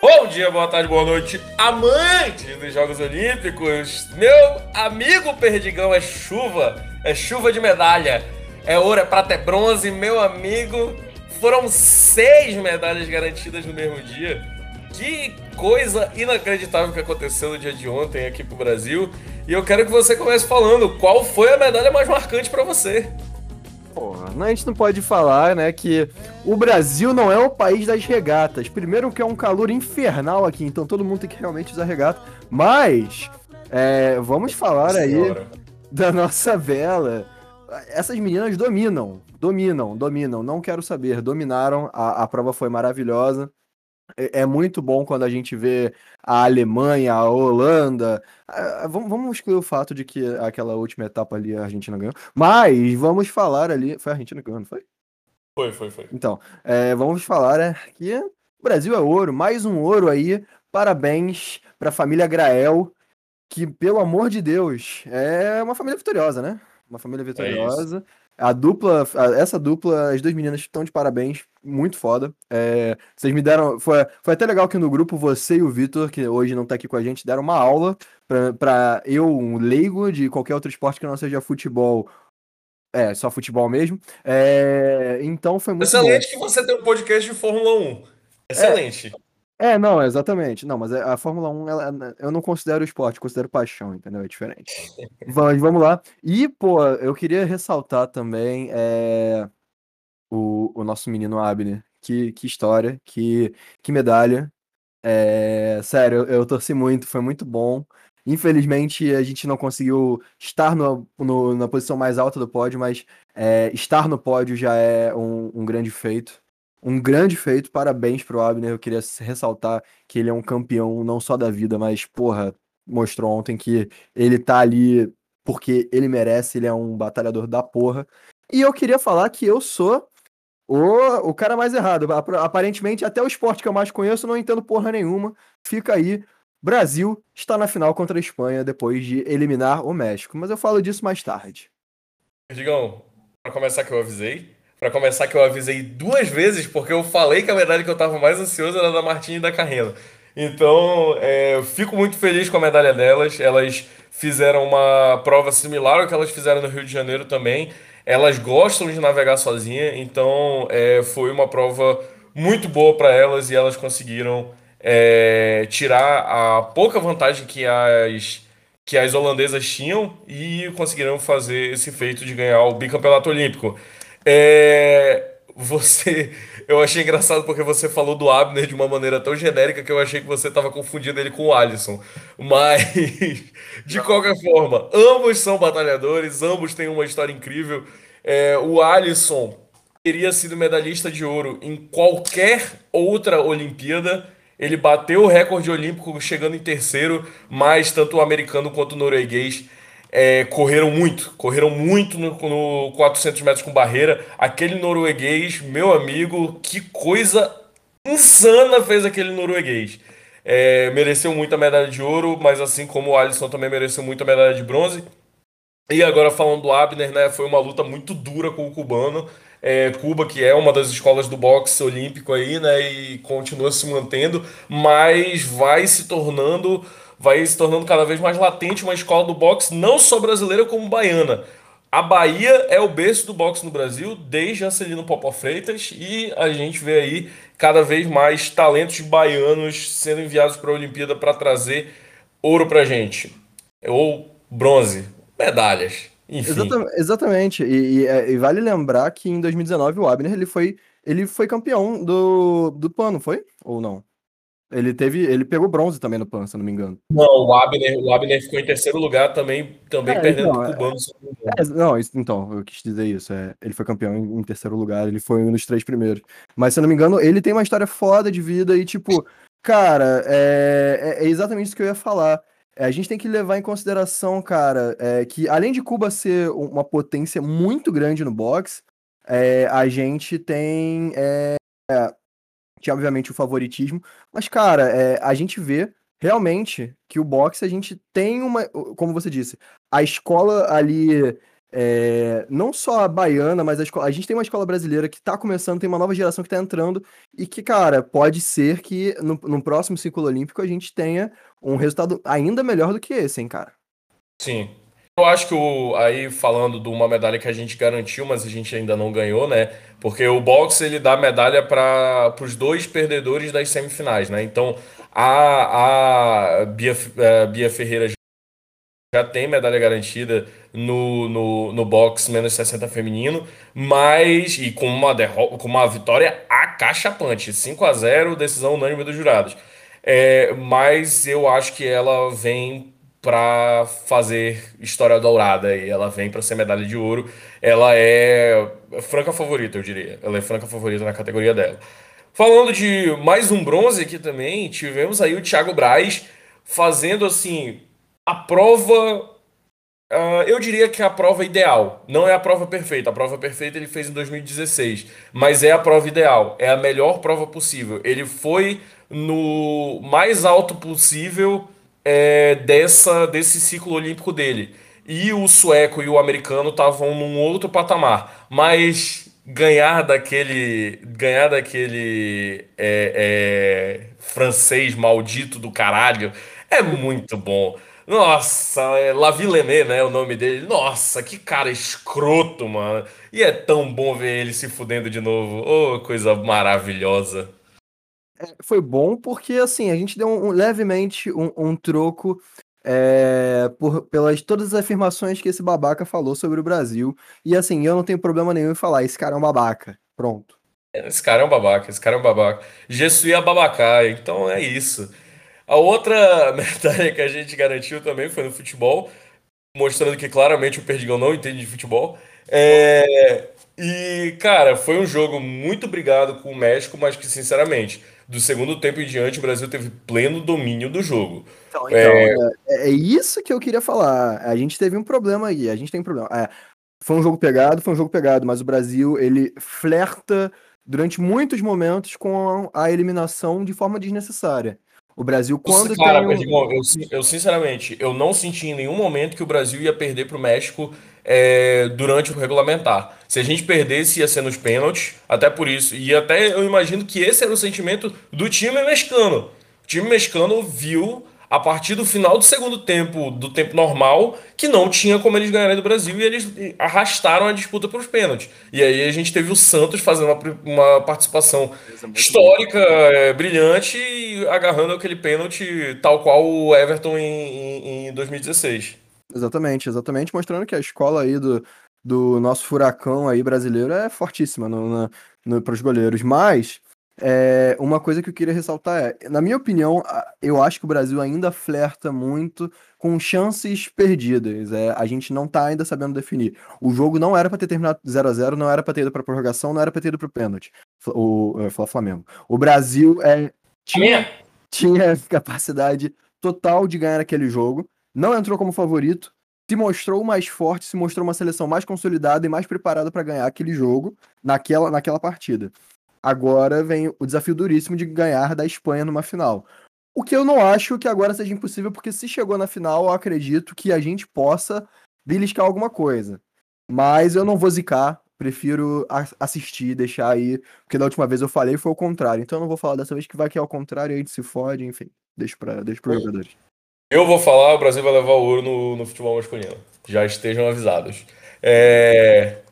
Bom dia, boa tarde, boa noite, amantes dos Jogos Olímpicos. Meu amigo Perdigão é chuva, é chuva de medalha. É ouro, é prata, é bronze. Meu amigo, foram seis medalhas garantidas no mesmo dia. Que coisa inacreditável que aconteceu no dia de ontem aqui pro Brasil. E eu quero que você comece falando qual foi a medalha mais marcante para você. Porra, a gente não pode falar, né, que o Brasil não é o país das regatas. Primeiro que é um calor infernal aqui, então todo mundo tem que realmente usar regata. Mas, é, vamos falar Senhora. aí da nossa vela. Essas meninas dominam, dominam, dominam. Não quero saber, dominaram. A, a prova foi maravilhosa. É, é muito bom quando a gente vê a Alemanha, a Holanda. Vamos, excluir o fato de que aquela última etapa ali a Argentina ganhou. Mas vamos falar ali. Foi a Argentina que ganhou, não foi? Foi, foi, foi. Então, é, vamos falar é, que o Brasil é ouro, mais um ouro aí. Parabéns para a família Grael, que, pelo amor de Deus, é uma família vitoriosa, né? Uma família é vitoriosa. É a dupla, essa dupla, as duas meninas estão de parabéns, muito foda. É, vocês me deram. Foi, foi até legal que no grupo você e o Vitor, que hoje não tá aqui com a gente, deram uma aula para eu, um leigo de qualquer outro esporte que não seja futebol. É, só futebol mesmo. É, então foi muito. Excelente bom. que você tem um podcast de Fórmula 1. Excelente. É, não, exatamente. Não, mas é, a Fórmula 1, ela, eu não considero esporte, considero paixão, entendeu? É diferente. vamos, vamos lá. E, pô, eu queria ressaltar também é, o, o nosso menino Abner. Que, que história, que, que medalha. É, sério, eu, eu torci muito, foi muito bom. Infelizmente, a gente não conseguiu estar no, no, na posição mais alta do pódio, mas é, estar no pódio já é um, um grande feito um grande feito, parabéns pro Abner. Eu queria ressaltar que ele é um campeão não só da vida, mas, porra, mostrou ontem que ele tá ali porque ele merece, ele é um batalhador da porra. E eu queria falar que eu sou o, o cara mais errado. Aparentemente, até o esporte que eu mais conheço, não entendo porra nenhuma. Fica aí. Brasil está na final contra a Espanha depois de eliminar o México. Mas eu falo disso mais tarde. Digão, para começar que eu avisei, para começar, que eu avisei duas vezes, porque eu falei que a medalha que eu estava mais ansioso era da Martins e da Carreno. Então, é, eu fico muito feliz com a medalha delas. Elas fizeram uma prova similar ao que elas fizeram no Rio de Janeiro também. Elas gostam de navegar sozinha, então é, foi uma prova muito boa para elas e elas conseguiram é, tirar a pouca vantagem que as, que as holandesas tinham e conseguiram fazer esse feito de ganhar o bicampeonato olímpico. É, você. Eu achei engraçado porque você falou do Abner de uma maneira tão genérica que eu achei que você estava confundindo ele com o Alisson. Mas, de qualquer forma, ambos são batalhadores, ambos têm uma história incrível. É, o Alisson teria sido medalhista de ouro em qualquer outra Olimpíada. Ele bateu o recorde olímpico chegando em terceiro, mas tanto o americano quanto o norueguês é, correram muito, correram muito no, no 400 metros com barreira. Aquele norueguês, meu amigo, que coisa insana fez aquele norueguês. É, mereceu muita medalha de ouro, mas assim como o Alisson também mereceu muita medalha de bronze. E agora falando do Abner, né, foi uma luta muito dura com o cubano. É, Cuba, que é uma das escolas do boxe olímpico aí, né, e continua se mantendo, mas vai se tornando vai se tornando cada vez mais latente uma escola do boxe não só brasileira como baiana. A Bahia é o berço do boxe no Brasil desde Ancelino Popó Freitas e a gente vê aí cada vez mais talentos baianos sendo enviados para a Olimpíada para trazer ouro para gente ou bronze, medalhas. Enfim. Exatamente. E, e, é, e, vale lembrar que em 2019 o Abner ele foi, ele foi campeão do, do pano, foi? Ou não? Ele teve. Ele pegou bronze também no PAN, se não me engano. Não, o Abner, o Abner ficou em terceiro lugar também, também é, perdendo então, o cubano. É, é, não, isso, então, eu quis dizer isso. É, ele foi campeão em, em, terceiro lugar, ele foi um dos três primeiros. Mas, se eu não me engano, ele tem uma história foda de vida e, tipo, cara, é, é, é exatamente isso que eu ia falar. É, a gente tem que levar em consideração, cara, é, que além de Cuba ser uma potência muito grande no boxe, é, a gente tem é, tinha obviamente o favoritismo, mas cara, é, a gente vê realmente que o boxe a gente tem uma, como você disse, a escola ali é, não só a baiana, mas a, escola, a gente tem uma escola brasileira que está começando, tem uma nova geração que está entrando e que, cara, pode ser que no, no, próximo ciclo olímpico a gente tenha um resultado ainda melhor do que esse, hein, cara? Sim. Eu acho que o, aí falando de uma medalha que a gente garantiu, mas a gente ainda não ganhou, né? Porque o boxe ele dá medalha para os dois perdedores das semifinais, né? Então a, a Bia, a é, Bia Ferreira já tem medalha garantida no, no, no box menos 60 feminino, mas e com uma, com uma vitória acachapante, 5 a 0 decisão unânime dos jurados. É, mas eu acho que ela vem para fazer história dourada e ela vem para ser medalha de ouro. Ela é franca favorita, eu diria. Ela é franca favorita na categoria dela. Falando de mais um bronze aqui também, tivemos aí o Thiago Braz fazendo assim a prova. Uh, eu diria que é a prova ideal. Não é a prova perfeita. A prova perfeita ele fez em 2016. Mas é a prova ideal. É a melhor prova possível. Ele foi no mais alto possível é, dessa, desse ciclo olímpico dele. E o sueco e o americano estavam num outro patamar. Mas ganhar daquele ganhar daquele é, é, francês maldito do caralho é muito bom. Nossa, é Lavillenê, né? O nome dele. Nossa, que cara escroto, mano. E é tão bom ver ele se fudendo de novo. Oh, coisa maravilhosa. É, foi bom porque, assim, a gente deu um, um, levemente um, um troco é, por, pelas todas as afirmações que esse babaca falou sobre o Brasil. E, assim, eu não tenho problema nenhum em falar, esse cara é um babaca. Pronto. Esse cara é um babaca, esse cara é um babaca. Jesus a babacá, então é isso. A outra medalha que a gente garantiu também foi no futebol, mostrando que claramente o Perdigão não entende de futebol. É, e, cara, foi um jogo muito brigado com o México, mas que, sinceramente, do segundo tempo em diante, o Brasil teve pleno domínio do jogo. Então, então é... É, é isso que eu queria falar. A gente teve um problema aí, a gente tem um problema. É, foi um jogo pegado, foi um jogo pegado, mas o Brasil, ele flerta durante muitos momentos com a eliminação de forma desnecessária. O Brasil, quando Cara, tem um... eu, eu, sinceramente, eu não senti em nenhum momento que o Brasil ia perder para o México é, durante o regulamentar. Se a gente perdesse, ia ser nos pênaltis, até por isso. E até eu imagino que esse era o sentimento do time mexicano. O time mexicano viu a partir do final do segundo tempo, do tempo normal, que não tinha como eles ganharem do Brasil e eles arrastaram a disputa para os pênaltis. E aí a gente teve o Santos fazendo uma, uma participação histórica, é, brilhante, e agarrando aquele pênalti tal qual o Everton em, em, em 2016. Exatamente, exatamente, mostrando que a escola aí do, do nosso furacão aí brasileiro é fortíssima no, no, no para os goleiros. Mas é, uma coisa que eu queria ressaltar é, na minha opinião, eu acho que o Brasil ainda flerta muito com chances perdidas. É, a gente não tá ainda sabendo definir. O jogo não era para ter terminado 0 a 0 não era para ter ido para prorrogação, não era para ter ido para o pênalti. O, o Flamengo. O Brasil é, tinha, tinha capacidade total de ganhar aquele jogo, não entrou como favorito, se mostrou mais forte, se mostrou uma seleção mais consolidada e mais preparada para ganhar aquele jogo naquela, naquela partida. Agora vem o desafio duríssimo de ganhar da Espanha numa final. O que eu não acho que agora seja impossível, porque se chegou na final, eu acredito que a gente possa beliscar alguma coisa. Mas eu não vou zicar, prefiro assistir, deixar aí, porque da última vez eu falei foi o contrário. Então eu não vou falar dessa vez que vai que é o contrário, a gente se fode, enfim. Deixa para deixa os jogadores. Eu vou falar, o Brasil vai levar o ouro no, no futebol masculino. Já estejam avisados. É...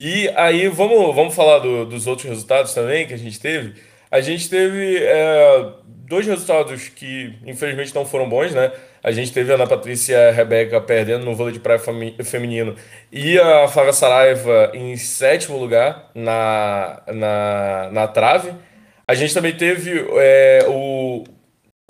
E aí, vamos, vamos falar do, dos outros resultados também que a gente teve. A gente teve é, dois resultados que, infelizmente, não foram bons, né? A gente teve a Ana Patrícia Rebeca perdendo no vôlei de praia feminino e a Flávia Saraiva em sétimo lugar na, na, na trave. A gente também teve é, o,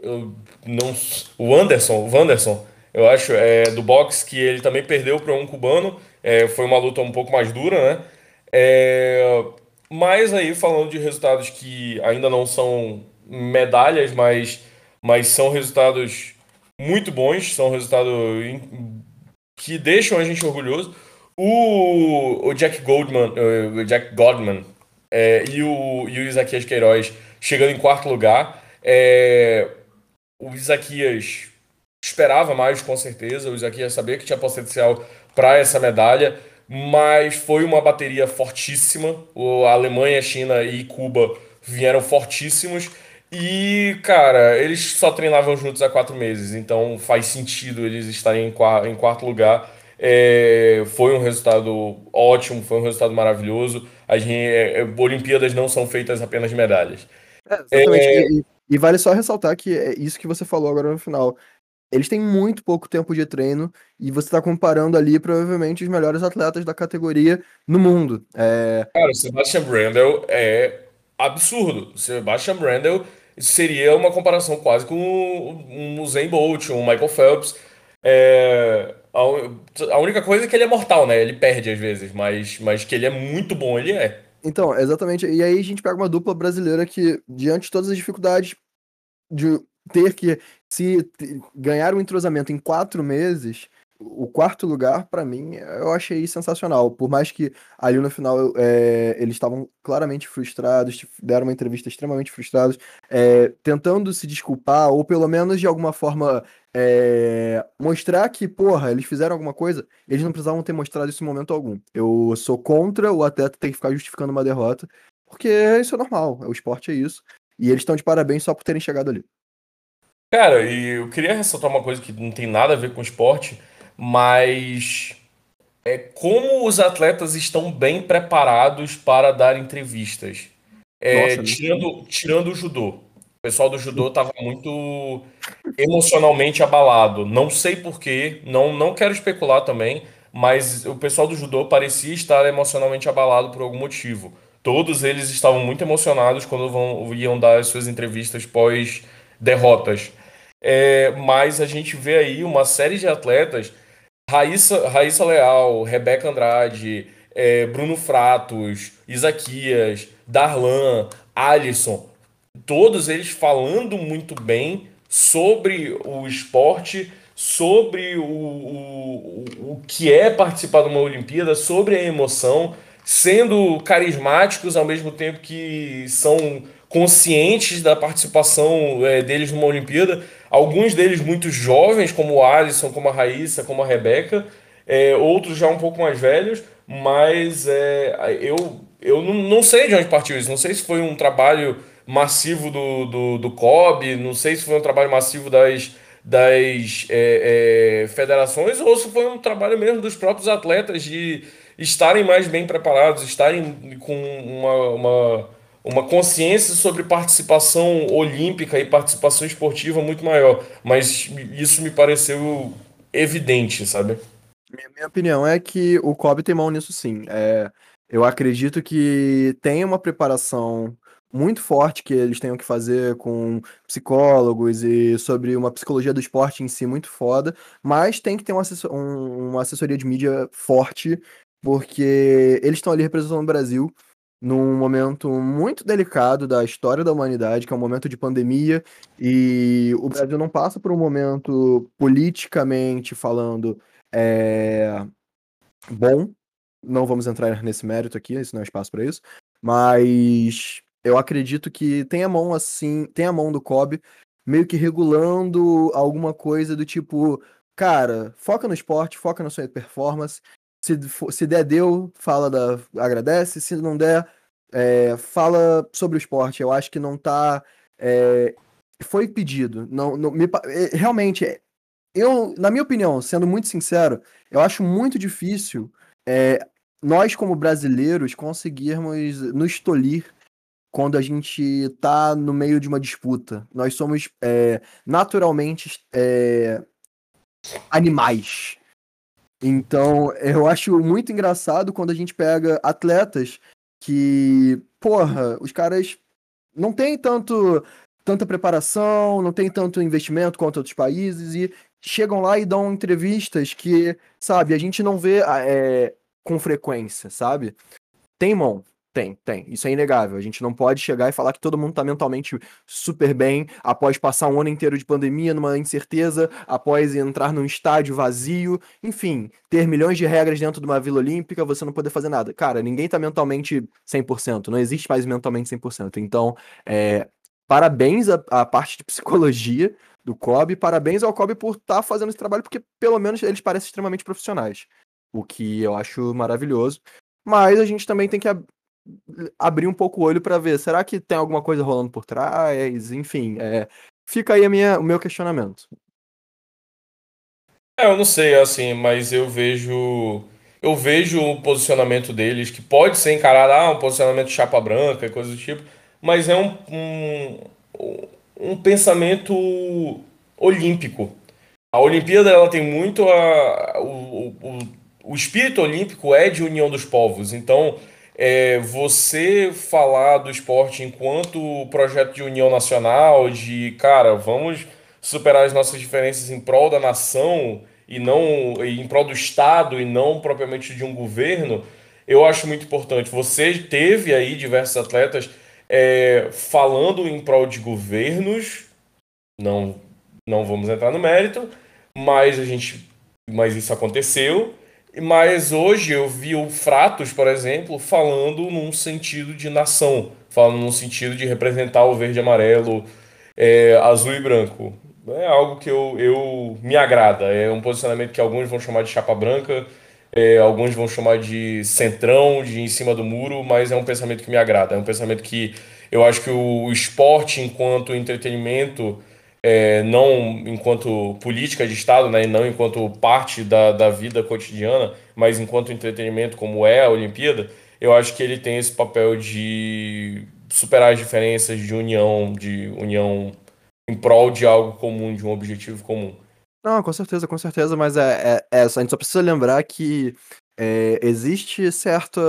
o, não, o Anderson, o Wanderson, eu acho, é, do boxe, que ele também perdeu para um cubano é, foi uma luta um pouco mais dura, né? É, mas aí, falando de resultados que ainda não são medalhas, mas, mas são resultados muito bons, são resultados que deixam a gente orgulhoso. O, o Jack Goldman, o Jack Godman é, e, o, e o Isaquias Queiroz chegando em quarto lugar. É, o Isaquias esperava mais, com certeza. O Isaquias sabia que tinha potencial para essa medalha, mas foi uma bateria fortíssima. O, a Alemanha, China e Cuba vieram fortíssimos. E, cara, eles só treinavam juntos há quatro meses, então faz sentido eles estarem em, qua- em quarto lugar. É, foi um resultado ótimo, foi um resultado maravilhoso. As é, é, Olimpíadas não são feitas apenas de medalhas. É, exatamente. E, e vale só ressaltar que é isso que você falou agora no final. Eles têm muito pouco tempo de treino e você está comparando ali provavelmente os melhores atletas da categoria no mundo. É, Cara, o Sebastian Brandel é absurdo. O Sebastian Brandel seria uma comparação quase com um Usain Bolt, um Michael Phelps. É, a, única coisa é que ele é mortal, né? Ele perde às vezes, mas, mas que ele é muito bom, ele é. Então, exatamente. E aí a gente pega uma dupla brasileira que, diante de todas as dificuldades de ter que se ganhar um entrosamento em quatro meses, o quarto lugar, pra mim, eu achei sensacional. Por mais que ali no final é, eles estavam claramente frustrados, deram uma entrevista extremamente frustrados, é, tentando se desculpar, ou pelo menos de alguma forma é, mostrar que, porra, eles fizeram alguma coisa, eles não precisavam ter mostrado isso em momento algum. Eu sou contra o atleta ter que ficar justificando uma derrota, porque isso é normal, o esporte é isso. E eles estão de parabéns só por terem chegado ali. Cara, e eu queria ressaltar uma coisa que não tem nada a ver com esporte, mas é como os atletas estão bem preparados para dar entrevistas. É, Nossa, tirando, tirando o judô. O pessoal do judô estava muito emocionalmente abalado. Não sei por quê, não, não quero especular também, mas o pessoal do judô parecia estar emocionalmente abalado por algum motivo. Todos eles estavam muito emocionados quando vão, iam dar as suas entrevistas pós-derrotas. É, mas a gente vê aí uma série de atletas, Raíssa, Raíssa Leal, Rebeca Andrade, é, Bruno Fratos, Isaquias, Darlan, Alisson, todos eles falando muito bem sobre o esporte, sobre o, o, o que é participar de uma Olimpíada, sobre a emoção, sendo carismáticos ao mesmo tempo que são conscientes da participação é, deles numa Olimpíada. Alguns deles muito jovens, como o Alisson, como a Raíssa, como a Rebeca, é, outros já um pouco mais velhos, mas é, eu, eu não, não sei de onde partiu isso. Não sei se foi um trabalho massivo do, do, do COB, não sei se foi um trabalho massivo das, das é, é, federações ou se foi um trabalho mesmo dos próprios atletas de estarem mais bem preparados, estarem com uma, uma, uma consciência sobre participação olímpica e participação esportiva muito maior. Mas isso me pareceu evidente, sabe? Minha, minha opinião é que o Kobe tem mão nisso sim. É, eu acredito que tem uma preparação muito forte que eles tenham que fazer com psicólogos e sobre uma psicologia do esporte em si muito foda, mas tem que ter assessor- um- uma assessoria de mídia forte, porque eles estão ali representando o Brasil num momento muito delicado da história da humanidade, que é um momento de pandemia, e o Brasil não passa por um momento politicamente falando é, bom. Não vamos entrar nesse mérito aqui, isso não é espaço para isso. Mas eu acredito que tem a mão assim, tem a mão do Kobe meio que regulando alguma coisa do tipo, cara, foca no esporte, foca na sua performance. Se, se der, deu, fala da, agradece. Se não der, é, fala sobre o esporte. Eu acho que não tá. é, foi pedido. Não, não, me é, realmente, é, eu, na minha opinião, sendo muito sincero, eu acho muito difícil é, nós, como brasileiros, conseguirmos nos tolir quando a gente tá no meio de uma disputa. Nós somos é, naturalmente animais. Então, eu acho muito engraçado quando a gente pega atletas que, porra, os caras não têm tanto tanta preparação, não tem tanto investimento quanto outros países e chegam lá e dão entrevistas que, sabe, a gente não vê é, com frequência, sabe? Tem mão. Tem, tem. Isso é inegável. A gente não pode chegar e falar que todo mundo tá mentalmente super bem após passar um ano inteiro de pandemia, numa incerteza, após entrar num estádio vazio, enfim, ter milhões de regras dentro de uma Vila Olímpica, você não poder fazer nada. Cara, ninguém tá mentalmente 100%, não existe mais mentalmente 100%. Então, é, parabéns à, à parte de psicologia do COB, parabéns ao COB por estar fazendo esse trabalho, porque pelo menos eles parecem extremamente profissionais. o que eu acho maravilhoso. Mas a gente também tem que abrir um pouco o olho para ver, será que tem alguma coisa rolando por trás? Enfim, é, fica aí a minha, o meu questionamento. É, eu não sei, assim, mas eu vejo. Eu vejo o posicionamento deles, que pode ser encarado, ah, um posicionamento de chapa branca e coisa do tipo, mas é um, um, um pensamento olímpico. A Olimpíada ela tem muito a, o, o, o espírito olímpico é de união dos povos. Então, é, você falar do esporte enquanto projeto de união nacional, de cara, vamos superar as nossas diferenças em prol da nação, e não em prol do Estado e não propriamente de um governo, eu acho muito importante. Você teve aí diversos atletas é, falando em prol de governos, não, não vamos entrar no mérito, mas a gente, mas isso aconteceu. Mas hoje eu vi o Fratos, por exemplo, falando num sentido de nação, falando num sentido de representar o verde, amarelo, é, azul e branco é algo que eu, eu me agrada. É um posicionamento que alguns vão chamar de chapa branca, é, alguns vão chamar de centrão, de em cima do muro, mas é um pensamento que me agrada. É um pensamento que eu acho que o esporte, enquanto entretenimento, é, não enquanto política de Estado, né, e não enquanto parte da, da vida cotidiana, mas enquanto entretenimento, como é a Olimpíada, eu acho que ele tem esse papel de superar as diferenças, de união, de união em prol de algo comum, de um objetivo comum. Não, com certeza, com certeza, mas é, é, é a gente só precisa lembrar que é, existe certa.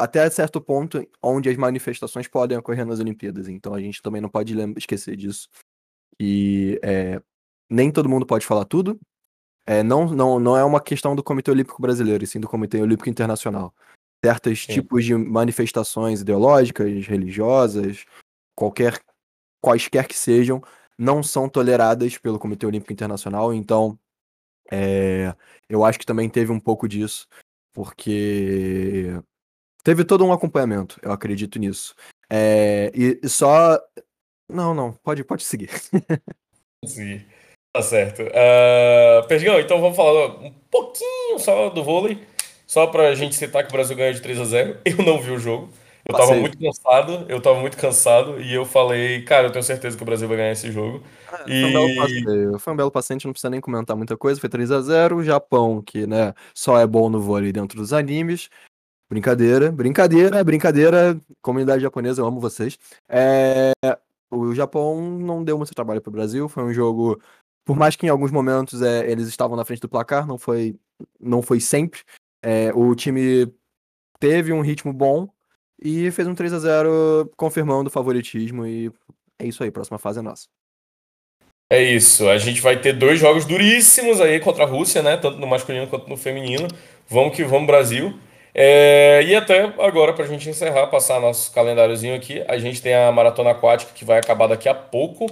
Até certo ponto onde as manifestações podem ocorrer nas Olimpíadas, então a gente também não pode esquecer disso. E é, nem todo mundo pode falar tudo. É, não, não, não é uma questão do Comitê Olímpico Brasileiro, e sim do Comitê Olímpico Internacional. Certos sim. tipos de manifestações ideológicas, religiosas, qualquer quaisquer que sejam, não são toleradas pelo Comitê Olímpico Internacional. Então, é, eu acho que também teve um pouco disso, porque teve todo um acompanhamento, eu acredito nisso. É, e, só. Não, não, pode, pode seguir. Sim, tá certo. Uh, Perdigão, então vamos falar um pouquinho só do vôlei, só pra gente citar que o Brasil ganhou de 3 a 0 Eu não vi o jogo. Eu Passei. tava muito cansado, eu tava muito cansado e eu falei, cara, eu tenho certeza que o Brasil vai ganhar esse jogo. É, e... Foi um belo passeio, foi um belo passeio, a gente não precisa nem comentar muita coisa, foi 3 a 0 o Japão, que, né, só é bom no vôlei dentro dos animes. Brincadeira, brincadeira, brincadeira, comunidade japonesa, eu amo vocês. É... O Japão não deu muito trabalho pro Brasil, foi um jogo, por mais que em alguns momentos é, eles estavam na frente do placar, não foi, não foi sempre. É, o time teve um ritmo bom, e fez um 3 a 0 confirmando o favoritismo. E é isso aí, próxima fase é nossa. É isso, a gente vai ter dois jogos duríssimos aí contra a Rússia, né? Tanto no masculino quanto no feminino. Vamos que vamos, Brasil. É, e até agora, para a gente encerrar, passar nosso calendáriozinho aqui, a gente tem a maratona aquática que vai acabar daqui a pouco,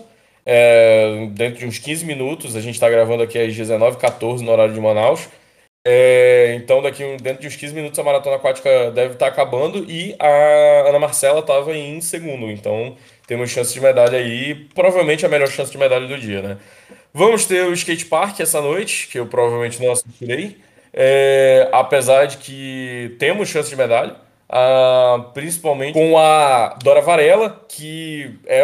é, dentro de uns 15 minutos. A gente está gravando aqui às 19h14 no horário de Manaus. É, então, daqui dentro de uns 15 minutos, a maratona aquática deve estar acabando e a Ana Marcela estava em segundo. Então, temos chance de medalha aí, provavelmente a melhor chance de medalha do dia, né? Vamos ter o skate park essa noite, que eu provavelmente não assistirei, é, apesar de que temos chance de medalha, principalmente com a Dora Varela, que é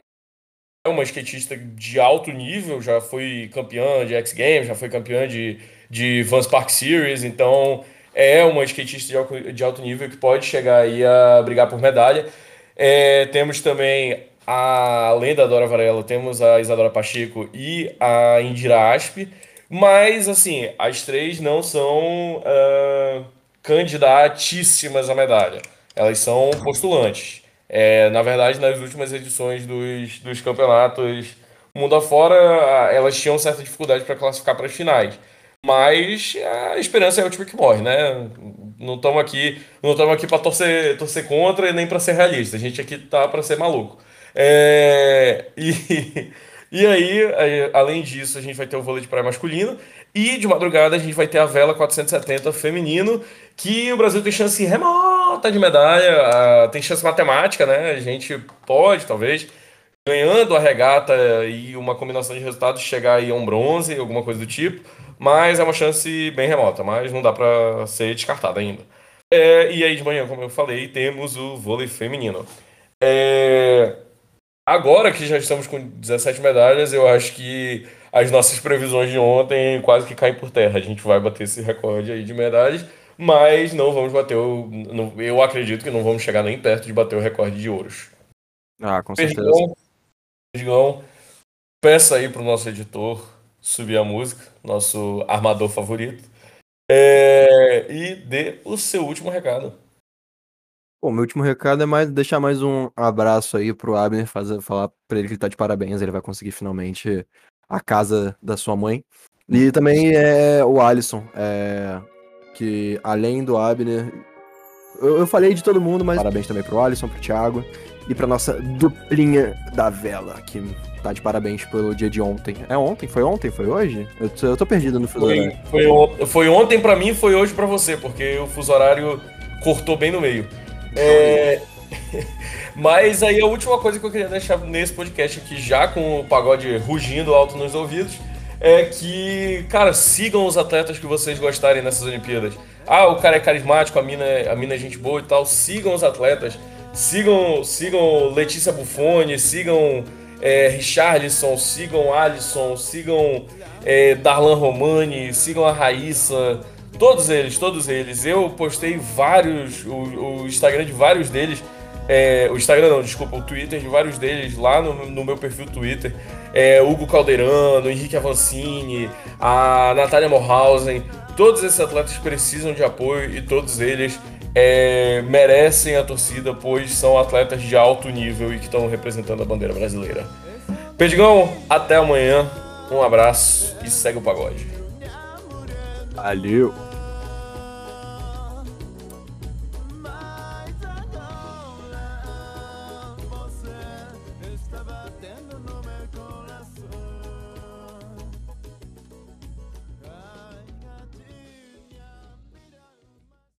uma skatista de alto nível, já foi campeã de X Games, já foi campeã de de Vans Park Series, então é uma skatista de alto nível que pode chegar aí a brigar por medalha. É, temos também, a, além da Dora Varela, temos a Isadora Pacheco e a Indira Asp, mas assim, as três não são uh, candidatíssimas à medalha, elas são postulantes. É, na verdade, nas últimas edições dos, dos campeonatos mundo afora, elas tinham certa dificuldade para classificar para as finais. Mas a esperança é o time que morre, né? Não estamos aqui, não estamos aqui para torcer, torcer contra e nem para ser realista. A gente aqui tá para ser maluco. É, e, e aí, além disso, a gente vai ter o vôlei de praia masculino e de madrugada a gente vai ter a vela 470 feminino, que o Brasil tem chance remota de medalha, tem chance matemática, né? A gente pode, talvez, ganhando a regata e uma combinação de resultados chegar aí a um bronze, alguma coisa do tipo mas é uma chance bem remota, mas não dá para ser descartada ainda. É, e aí de manhã, como eu falei, temos o vôlei feminino. É, agora que já estamos com 17 medalhas, eu acho que as nossas previsões de ontem quase que caem por terra. A gente vai bater esse recorde aí de medalhas, mas não vamos bater o. Não, eu acredito que não vamos chegar nem perto de bater o recorde de ouros. Ah, com certeza. Perdigão, peça aí pro nosso editor subir a música, nosso armador favorito. É, e dê o seu último recado. Bom, meu último recado é mais deixar mais um abraço aí pro Abner, fazer, falar pra ele que ele tá de parabéns, ele vai conseguir finalmente a casa da sua mãe. E também é o Alisson, é, que além do Abner, eu, eu, falei de todo mundo, mas parabéns também pro Alisson, pro Thiago e pra nossa duplinha da vela, que tá de parabéns pelo dia de ontem. É ontem? Foi ontem? Foi hoje? Eu tô, eu tô perdido no fuso horário. Foi, foi ontem para mim foi hoje para você, porque o fuso horário cortou bem no meio. É... Mas aí a última coisa que eu queria deixar nesse podcast aqui, já com o pagode rugindo alto nos ouvidos, é que, cara, sigam os atletas que vocês gostarem nessas Olimpíadas. Ah, o cara é carismático, a mina, a mina é gente boa e tal. Sigam os atletas. Sigam, sigam Letícia Buffoni, sigam é, Richarlison, sigam Alisson, sigam é, Darlan Romani, sigam a Raíssa, todos eles, todos eles. Eu postei vários, o, o Instagram de vários deles, é, o Instagram não, desculpa, o Twitter de vários deles lá no, no meu perfil Twitter. É, Hugo Calderano, Henrique Avancini, a Natália Morhausen, todos esses atletas precisam de apoio e todos eles é, merecem a torcida, pois são atletas de alto nível e que estão representando a bandeira brasileira. Perdigão, até amanhã. Um abraço e segue o pagode. Valeu!